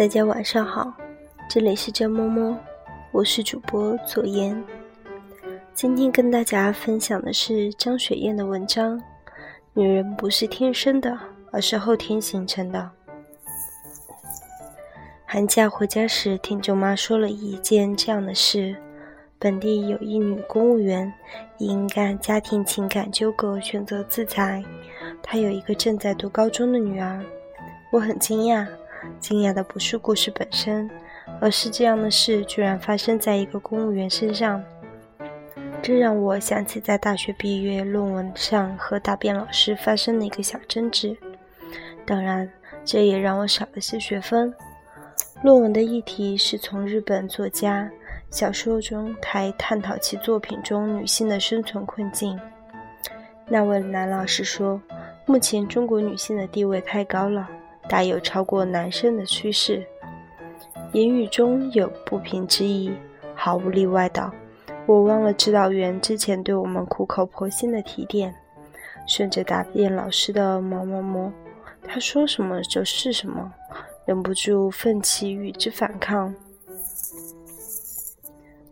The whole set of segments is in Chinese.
大家晚上好，这里是张摸摸，我是主播左言。今天跟大家分享的是张雪燕的文章《女人不是天生的，而是后天形成的》。寒假回家时，听舅妈说了一件这样的事：本地有一女公务员，因干家庭情感纠葛选择自裁。她有一个正在读高中的女儿。我很惊讶。惊讶的不是故事本身，而是这样的事居然发生在一个公务员身上。这让我想起在大学毕业论文上和答辩老师发生的一个小争执。当然，这也让我少了些学分。论文的议题是从日本作家小说中台探讨其作品中女性的生存困境。那位男老师说：“目前中国女性的地位太高了。”大有超过男生的趋势，言语中有不平之意，毫无例外的。我忘了指导员之前对我们苦口婆心的提点，顺着答辩老师的某某某，他说什么就是什么，忍不住奋起与之反抗。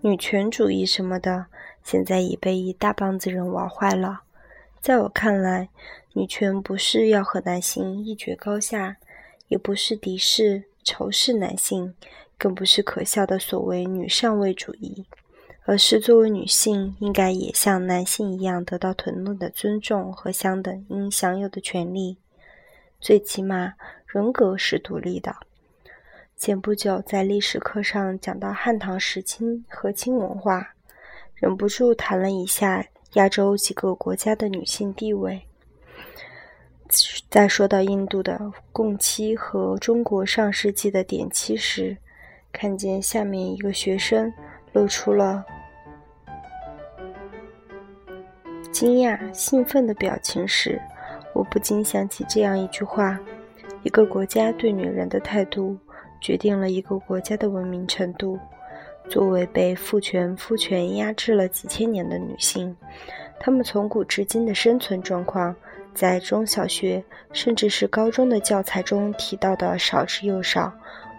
女权主义什么的，现在已被一大帮子人玩坏了。在我看来，女权不是要和男性一决高下。也不是敌视、仇视男性，更不是可笑的所谓女上位主义，而是作为女性，应该也像男性一样得到同等的尊重和相等应享有的权利。最起码，人格是独立的。前不久在历史课上讲到汉唐时期和亲文化，忍不住谈了一下亚洲几个国家的女性地位。在说到印度的共妻和中国上世纪的典妻时，看见下面一个学生露出了惊讶、兴奋的表情时，我不禁想起这样一句话：一个国家对女人的态度，决定了一个国家的文明程度。作为被父权、夫权压制了几千年的女性，她们从古至今的生存状况。在中小学甚至是高中的教材中提到的少之又少，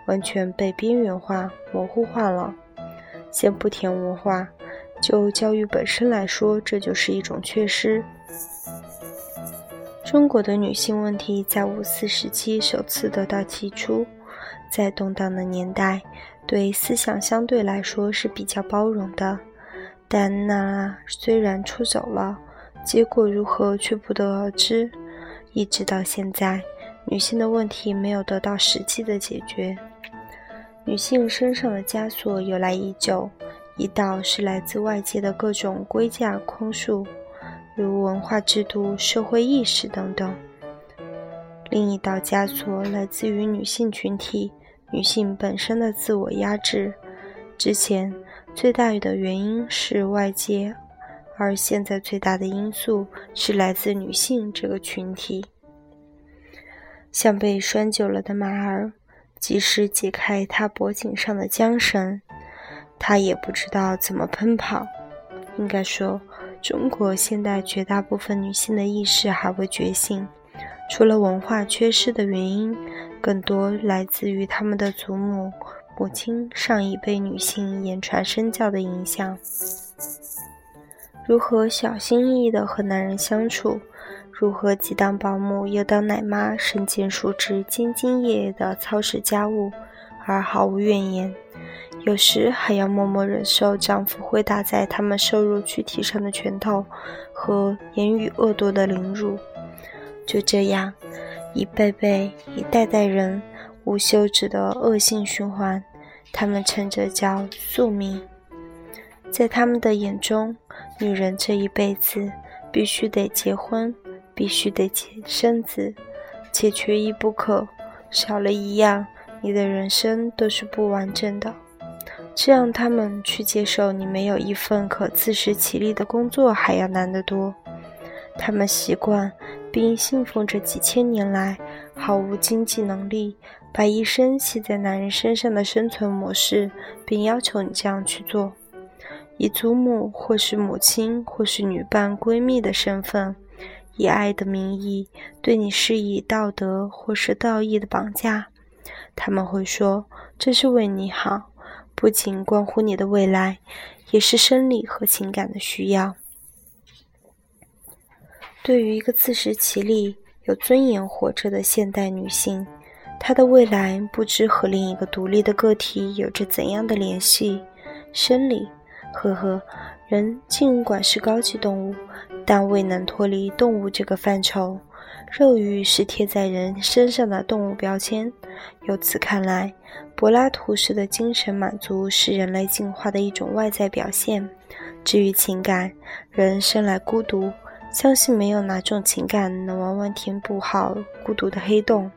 完全被边缘化、模糊化了。先不填文化，就教育本身来说，这就是一种缺失。中国的女性问题在五四时期首次得到提出，在动荡的年代，对思想相对来说是比较包容的，但那虽然出走了。结果如何却不得而知，一直到现在，女性的问题没有得到实际的解决。女性身上的枷锁由来已久，一道是来自外界的各种规架框束，如文化制度、社会意识等等；另一道枷锁来自于女性群体、女性本身的自我压制。之前最大的原因是外界。而现在最大的因素是来自女性这个群体，像被拴久了的马儿，即使解开它脖颈上的缰绳，它也不知道怎么奔跑。应该说，中国现代绝大部分女性的意识还未觉醒，除了文化缺失的原因，更多来自于他们的祖母、母亲上一辈女性言传身教的影响。如何小心翼翼地和男人相处？如何既当保姆又当奶妈，身兼数职，兢兢业业地操持家务，而毫无怨言？有时还要默默忍受丈夫挥打在他们瘦弱躯体上的拳头和言语恶毒的凌辱。就这样，一辈辈、一代代人无休止的恶性循环，他们称这叫宿命。在他们的眼中，女人这一辈子必须得结婚，必须得结生子，且缺一不可。少了一样，你的人生都是不完整的。这让他们去接受你没有一份可自食其力的工作还要难得多。他们习惯并信奉着几千年来毫无经济能力，把一生系在男人身上的生存模式，并要求你这样去做。以祖母，或是母亲，或是女伴、闺蜜的身份，以爱的名义对你施以道德或是道义的绑架，他们会说：“这是为你好，不仅关乎你的未来，也是生理和情感的需要。”对于一个自食其力、有尊严活着的现代女性，她的未来不知和另一个独立的个体有着怎样的联系。生理，呵呵，人尽管是高级动物，但未能脱离动物这个范畴。肉欲是贴在人身上的动物标签。由此看来，柏拉图式的精神满足是人类进化的一种外在表现。至于情感，人生来孤独。相信没有哪种情感能完完填补好孤独的黑洞。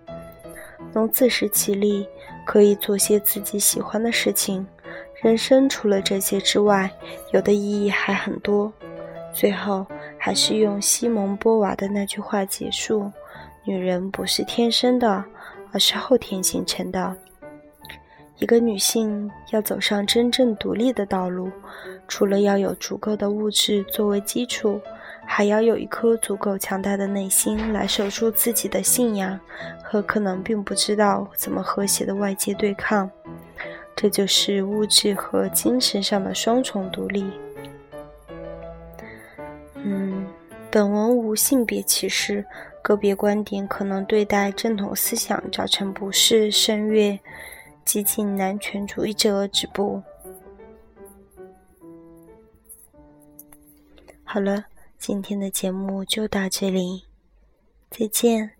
能自食其力，可以做些自己喜欢的事情。人生除了这些之外，有的意义还很多。最后，还是用西蒙波娃的那句话结束：女人不是天生的，而是后天形成的。一个女性要走上真正独立的道路，除了要有足够的物质作为基础。还要有一颗足够强大的内心来守住自己的信仰，和可能并不知道怎么和谐的外界对抗。这就是物质和精神上的双重独立。嗯，本文无性别歧视，个别观点可能对待正统思想造成不适，声乐激进男权主义者止步。好了。今天的节目就到这里，再见。